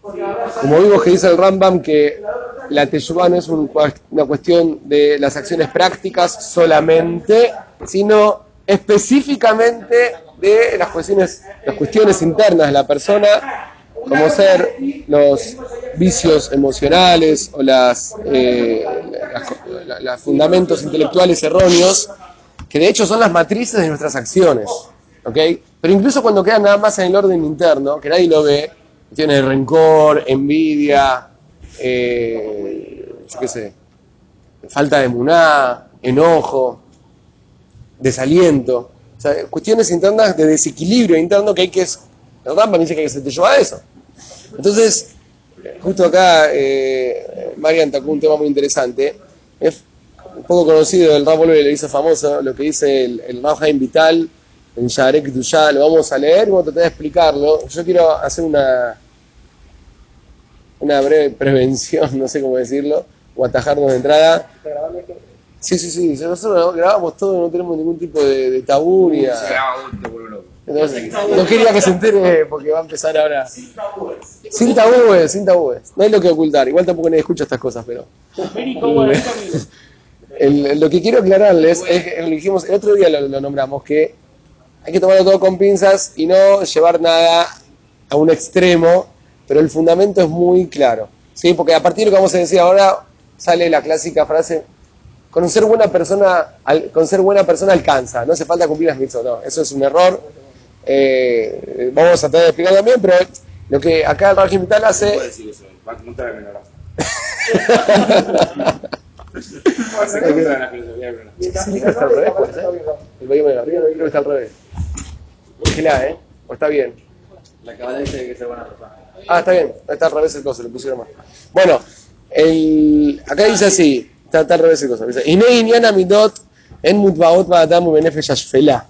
Como vimos que dice el Rambam que la Teshuvah no es una cuestión de las acciones prácticas solamente, sino específicamente de las cuestiones, las cuestiones internas de la persona, como ser los vicios emocionales o las, eh, fundamentos intelectuales erróneos, que de hecho son las matrices de nuestras acciones. ¿ok? Pero incluso cuando quedan nada más en el orden interno, que nadie lo ve, tiene rencor, envidia, eh, yo qué sé, falta de muná, enojo, desaliento, o sea, cuestiones internas de desequilibrio interno que hay que... El Rambam dice que se te lleva a eso. Entonces, justo acá eh, Marian tocó un tema muy interesante. Es un poco conocido, el Rambam le hizo famoso lo que dice el, el Vital en Yarek Duyá. Lo vamos a leer y vamos a tratar de explicarlo. Yo quiero hacer una, una breve prevención, no sé cómo decirlo, o atajarnos de entrada. Sí, sí, sí, nosotros grabamos todo, no tenemos ningún tipo de, tabú ni nada. no quería que se entere porque va a empezar ahora. Sin tabúes. Sin tabúes, No hay lo que ocultar. Igual tampoco nadie escucha estas cosas, pero. lo que quiero aclararles es que dijimos, el otro día lo, nombramos, que hay que tomarlo todo con pinzas y no llevar nada a un extremo, pero el fundamento es muy claro. ¿sí? Porque a partir de lo que vamos a decir ahora sale la clásica frase con ser buena persona, con ser buena persona alcanza, no hace falta cumplir las mitzvot, no, eso es un error. Eh, vamos a tratar de explicar también, pero lo que acá el régimen Vital hace. No puede decir eso, va a montar a menor. está al revés, ¿eh? El está al revés. Vigilá, ¿eh? O está bien. La cabala dice que es buena persona. Ah, está bien, está al revés el coso, le pusieron más. Bueno, el, acá dice así. Está, al revés de cosa. Dice, midot en mutbaot ba'adamu benefesh ashfela.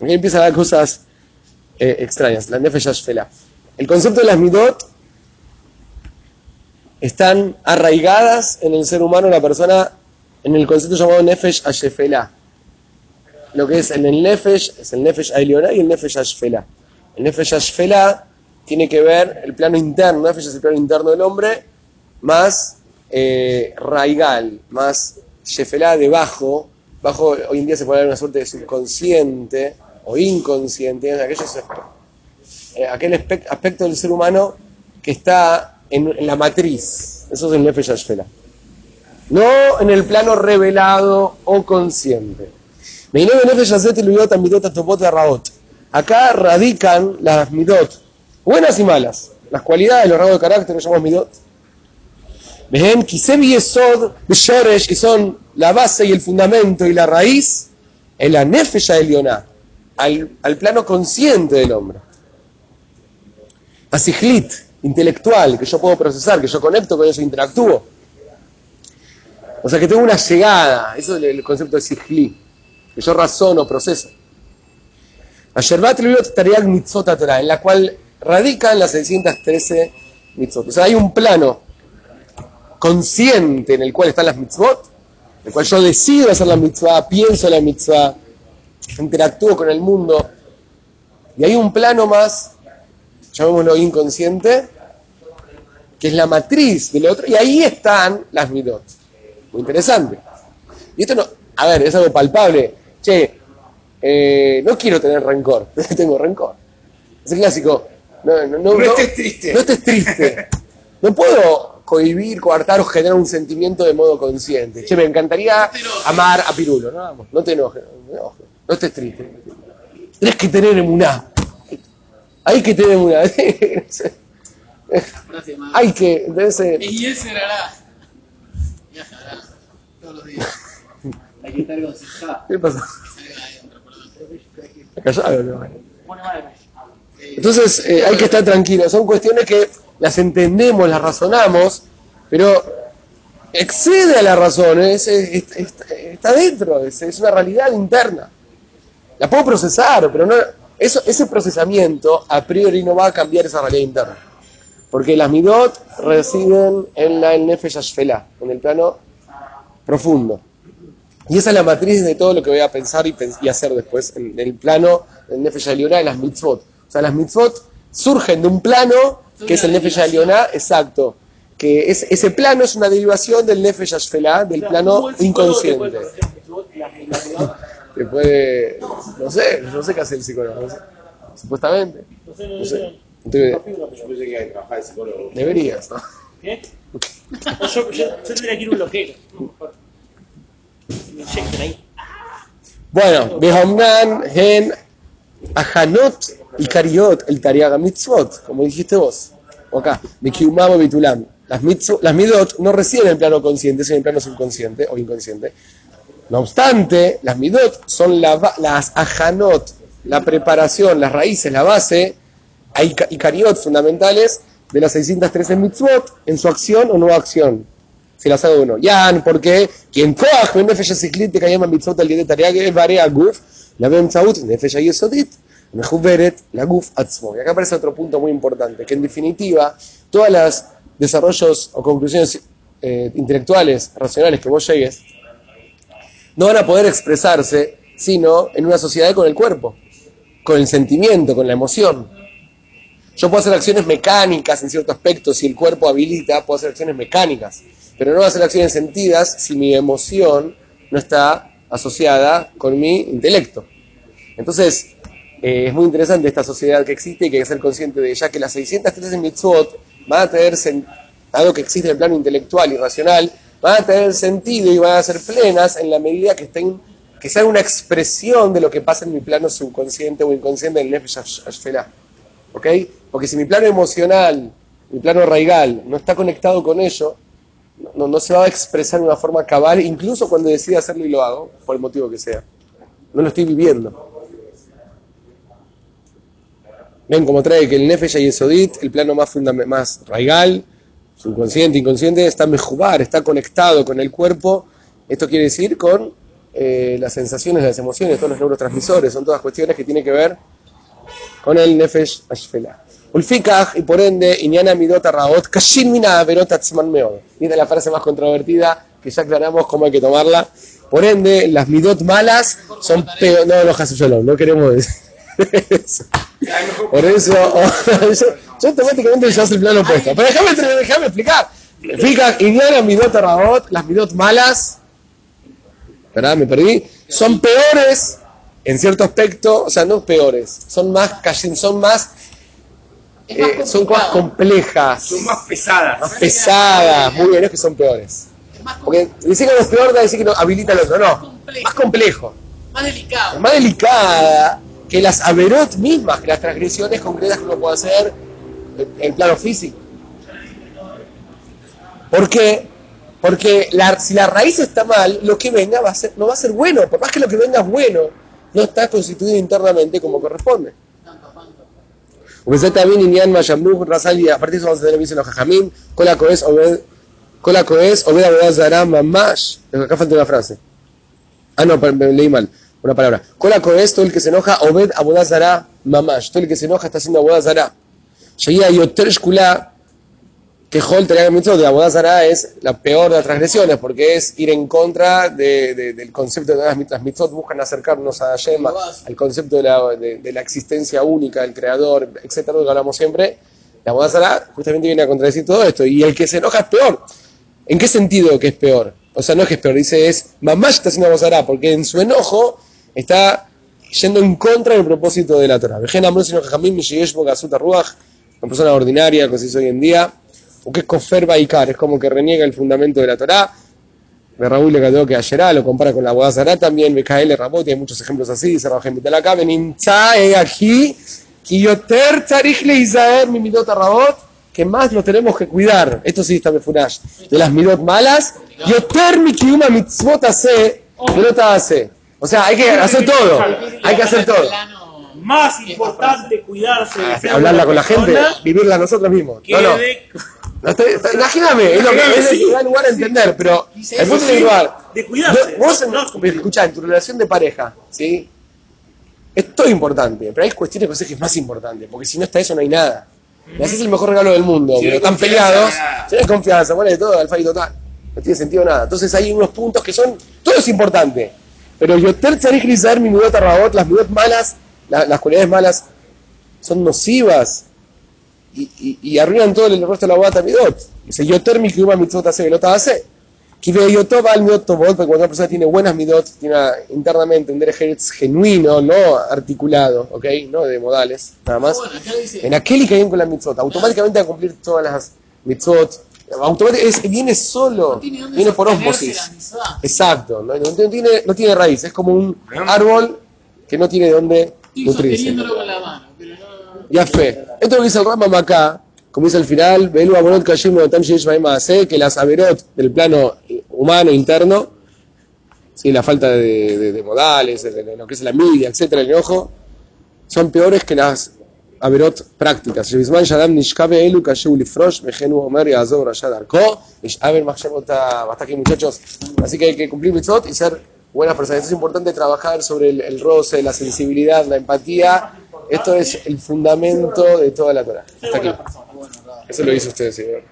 Aquí empieza a dar cosas eh, extrañas. La nefesh ashfela. El concepto de las midot están arraigadas en el ser humano, la persona, en el concepto llamado nefesh ashfela. Lo que es en el nefesh, es el nefesh ailiona y el nefesh ashfela. El nefesh ashfela tiene que ver el plano interno, nefesh es el plano interno del hombre, más eh, raigal, más shefelá debajo, bajo, hoy en día se puede dar una suerte de subconsciente o inconsciente, aquellos, eh, aquel aspecto del ser humano que está en, la matriz, eso es el Nefesh Ashfela. No en el plano revelado o consciente. Acá radican las midot, buenas y malas, las cualidades, los rasgos de carácter, los llamamos midot, Vehem Kisem Yesod Shoresh, que son la base y el fundamento y la raíz, en la Nefesha Elioná, al, al plano consciente del hombre. Asijlit, intelectual, que yo puedo procesar, que yo conecto con eso, interactúo. O sea, que tengo una llegada, eso es el concepto de Sijlit, que yo razono, proceso. Asherbat Tariag Mitzvot Torah, en la cual radican las 613 mitzvot. O sea, hay un plano consciente en el cual están las mitzvot, en el cual yo decido hacer la mitzvah, pienso la mitzvah, interactúo con el mundo. Y hay un plano más, llamémoslo inconsciente, que es la matriz del otro, y ahí están las mitzvot. Muy interesante. Y esto no, a ver, es algo palpable. Che, eh, no quiero tener rencor, tengo rencor. Es el clásico. No, no, no, no estés triste. No estés triste. No puedo cohibir, coartar o generar un sentimiento de modo consciente. Che, me encantaría amar a Pirulo. No, no te enojes, no, no estés triste. Tienes que tener emuná. Hay que tener emuná. Hay que. Y ese será. Viajará todos los días. Hay que estar con ¿Qué pasa? Callado, Entonces, eh, hay que estar tranquilo. Son cuestiones que las entendemos, las razonamos, pero excede a la razón, está dentro, es, una realidad interna. La puedo procesar, pero no, eso, ese procesamiento a priori no va a cambiar esa realidad interna. Porque las midot residen en la el nefesh ashfela, en el plano profundo. Y esa es la matriz de todo lo que voy a pensar y, y hacer después, en, el plano del nefesh y las mitzvot. O sea, las mitzvot surgen de un plano que es el Nefesh Alioná, exacto. Que es, ese plano es una derivación del Nefesh Ashfelá, del plano inconsciente. Te puede, no sé, no sé qué hace el psicólogo, no sé. supuestamente. No sé, no No sé. sé. Entonces, Yo pensé que iba a trabajar de psicólogo. deberías, ¿no? ¿Qué? Yo, yo, yo tendría que ir un loquero. Bueno, Behomnan, Hen, Ajanot y Kariot, el Tariaga Mitzvot, como dijiste vos. Acá, Mikiumamo Bitulam. Las, mitzvot, las midot no residen en el plano consciente, sino en el plano subconsciente o inconsciente. No obstante, las midot son la las ajanot, la preparación, las raíces, la base, y cariot fundamentales de las 613 mitzvot en su acción o no acción si las hago uno. Yan, porque quien koach, nefesh asiclit, te cayema mitzvot al yedet ariage, varia guf, la bemtzaut, nefesh ayesodit, mejuberet, la guf atzmo. Y acá aparece otro punto muy importante, que en definitiva, todas las desarrollos o conclusiones eh, intelectuales, racionales que vos llegues, no van a poder expresarse sino en una sociedad con el cuerpo, con el sentimiento, con la emoción. Yo puedo hacer acciones mecánicas en cierto aspecto, si el cuerpo habilita, puedo hacer acciones mecánicas, pero no voy a hacer acciones sentidas si mi emoción no está asociada con mi intelecto. Entonces, eh, es muy interesante esta sociedad que existe y que hay que ser consciente de ella, que las 613 mitzvot van a tener, dado que existe en el plano intelectual y racional, van a tener sentido y van a ser plenas en la medida que estén que sea una expresión de lo que pasa en mi plano subconsciente o inconsciente del Nefesh Ashfelah. ¿Ok? Porque si mi plano emocional, mi plano arraigal, no está conectado con ello, no, se va a expresar de una forma cabal, incluso cuando decida hacerlo y lo hago, por el motivo que sea. No lo estoy viviendo. Ven como trae que el Nefesh y Esodit, el plano más, más raigal, subconsciente, inconsciente, está mejubar, está conectado con el cuerpo. Esto quiere decir con eh, las sensaciones, las emociones, todos los neurotransmisores, son todas cuestiones que tienen que ver con el Nefesh Ashfelah. Ulfikach, y por ende, Inyana Midot Raot, Kashin Mina Averot Atzman Meod. Mira la frase más controvertida, que ya aclaramos cómo hay que tomarla. Por ende, las Midot malas son peor. No, no, Hashem no queremos decir eso. Por eso, yo, yo automáticamente ya hace el plano opuesto. Pero déjame, déjame explicar. Ulfikach, Inyana Midot Raot, las Midot malas, ¿verdad? Me perdí. Son peores en cierto aspecto, o sea, no peores, son más son más más eh, son complicado. complejas, Son más pesadas. más pesadas, muy bien, es que son peores. Más, Porque decir que no es peor da decir que no habilita al otro, no, complejo. más complejo, más delicado. más delicada que las averot mismas, que las transgresiones concretas que uno puede hacer en el plano físico. ¿Por qué? Porque la- si la raíz está mal, lo que venga va a ser, no va a ser bueno, por más que lo que venga es bueno, no está constituido internamente como corresponde. también Inyan Mayamru, Razal, y a partir de eso vamos a tener misión a Jajamim, Kola Coes, Obed, Kola Coes, Obed Abedá Zará, Mamash. Acá falta una frase. Ah, no, me leí mal, una palabra. Kola Coes, todo el que se enoja, Obed Abedá Zará, Mamash. Todo el que se enoja está haciendo Abedá Zará. Sheguía Yoter Shkulá, que Hol de Abodazara es la peor de las transgresiones, porque es ir en contra del concepto de las mitzvot. Buscan acercarnos a Yema, al concepto de la, de la, existencia única del creador, etcétera, lo que hablamos siempre. La Abodazara justamente viene a contradecir todo esto. Y el que se enoja es peor. ¿En qué sentido que es peor? O sea, no es que es peor, dice es, mamá está haciendo Abodazara, porque en su enojo está yendo en contra del propósito de la Torah. Una persona ordinaria, como se dice hoy en día, o que es kofer baikar, es como que reniega el fundamento de la Torah. De Raúl le quedó que ayer lo compara con la Avodah Zará también, BKL Rabot, y hay muchos ejemplos así, dice Rajem Bitalaka, Benimtza he aquí, que yoter tzarich leizaer mi midot rabot, que más lo tenemos que cuidar. Esto sí está Mefunash. De las midot malas, yoter mi kiyuma mitzvot hace, midot hace. O sea, hay que hacer todo. Hay que hacer todo. Más importante cuidarse de ser Hablarla con la gente, vivirla nosotros mismos. No, no. De- No estoy- estoy- imagíname, es lo que es da lugar a entender, pero el punto es lugar. de cuidarse, Vos, no- no escuchá, en tu relación de pareja, ¿sí? Es todo importante, pero hay cuestiones que es más importante, porque si no está eso no hay nada. Me haces el mejor regalo del mundo, pero están peleados, hay confianza, bueno, de todo, alfa y total. No tiene sentido nada. Entonces hay unos puntos que son, todo es importante, pero yo tercer grisar mi midot rabot, las midot malas, la- las cualidades malas son nocivas y, y, y arruinan todo el resto de la bobata midot. Dice, yo térmico y una mitzvot hace, velota hace. Que veo yo todo al midot tomot, porque cuando una persona tiene buenas midot, tiene una- internamente un derech genuino, no articulado, ¿ok? No de modales, nada más. Bueno, acá dice. En aquel y caen con la mitzvot, automáticamente va a cumplir todas las mitzvot. Automáticamente viene solo, no viene por mitzvah. Exacto, no, no tiene, no tiene raíz, es como un árbol que no tiene dónde nutrirse. sosteniéndolo con la mano, pero no ya fe. Esto lo que dice el Rambam acá, como dice al final, que las averot del plano humano interno, ¿sí? la falta de, de, de modales, de, de, lo que es la envidia, etcétera, el enojo, son peores que las averot prácticas. Muchachos. Así que hay que cumplir mitzvot y ser buenas personas. Es importante trabajar sobre el, el roce, la sensibilidad, la empatía esto es el fundamento de toda la Torah. Hasta aquí. Eso lo hizo usted, señor.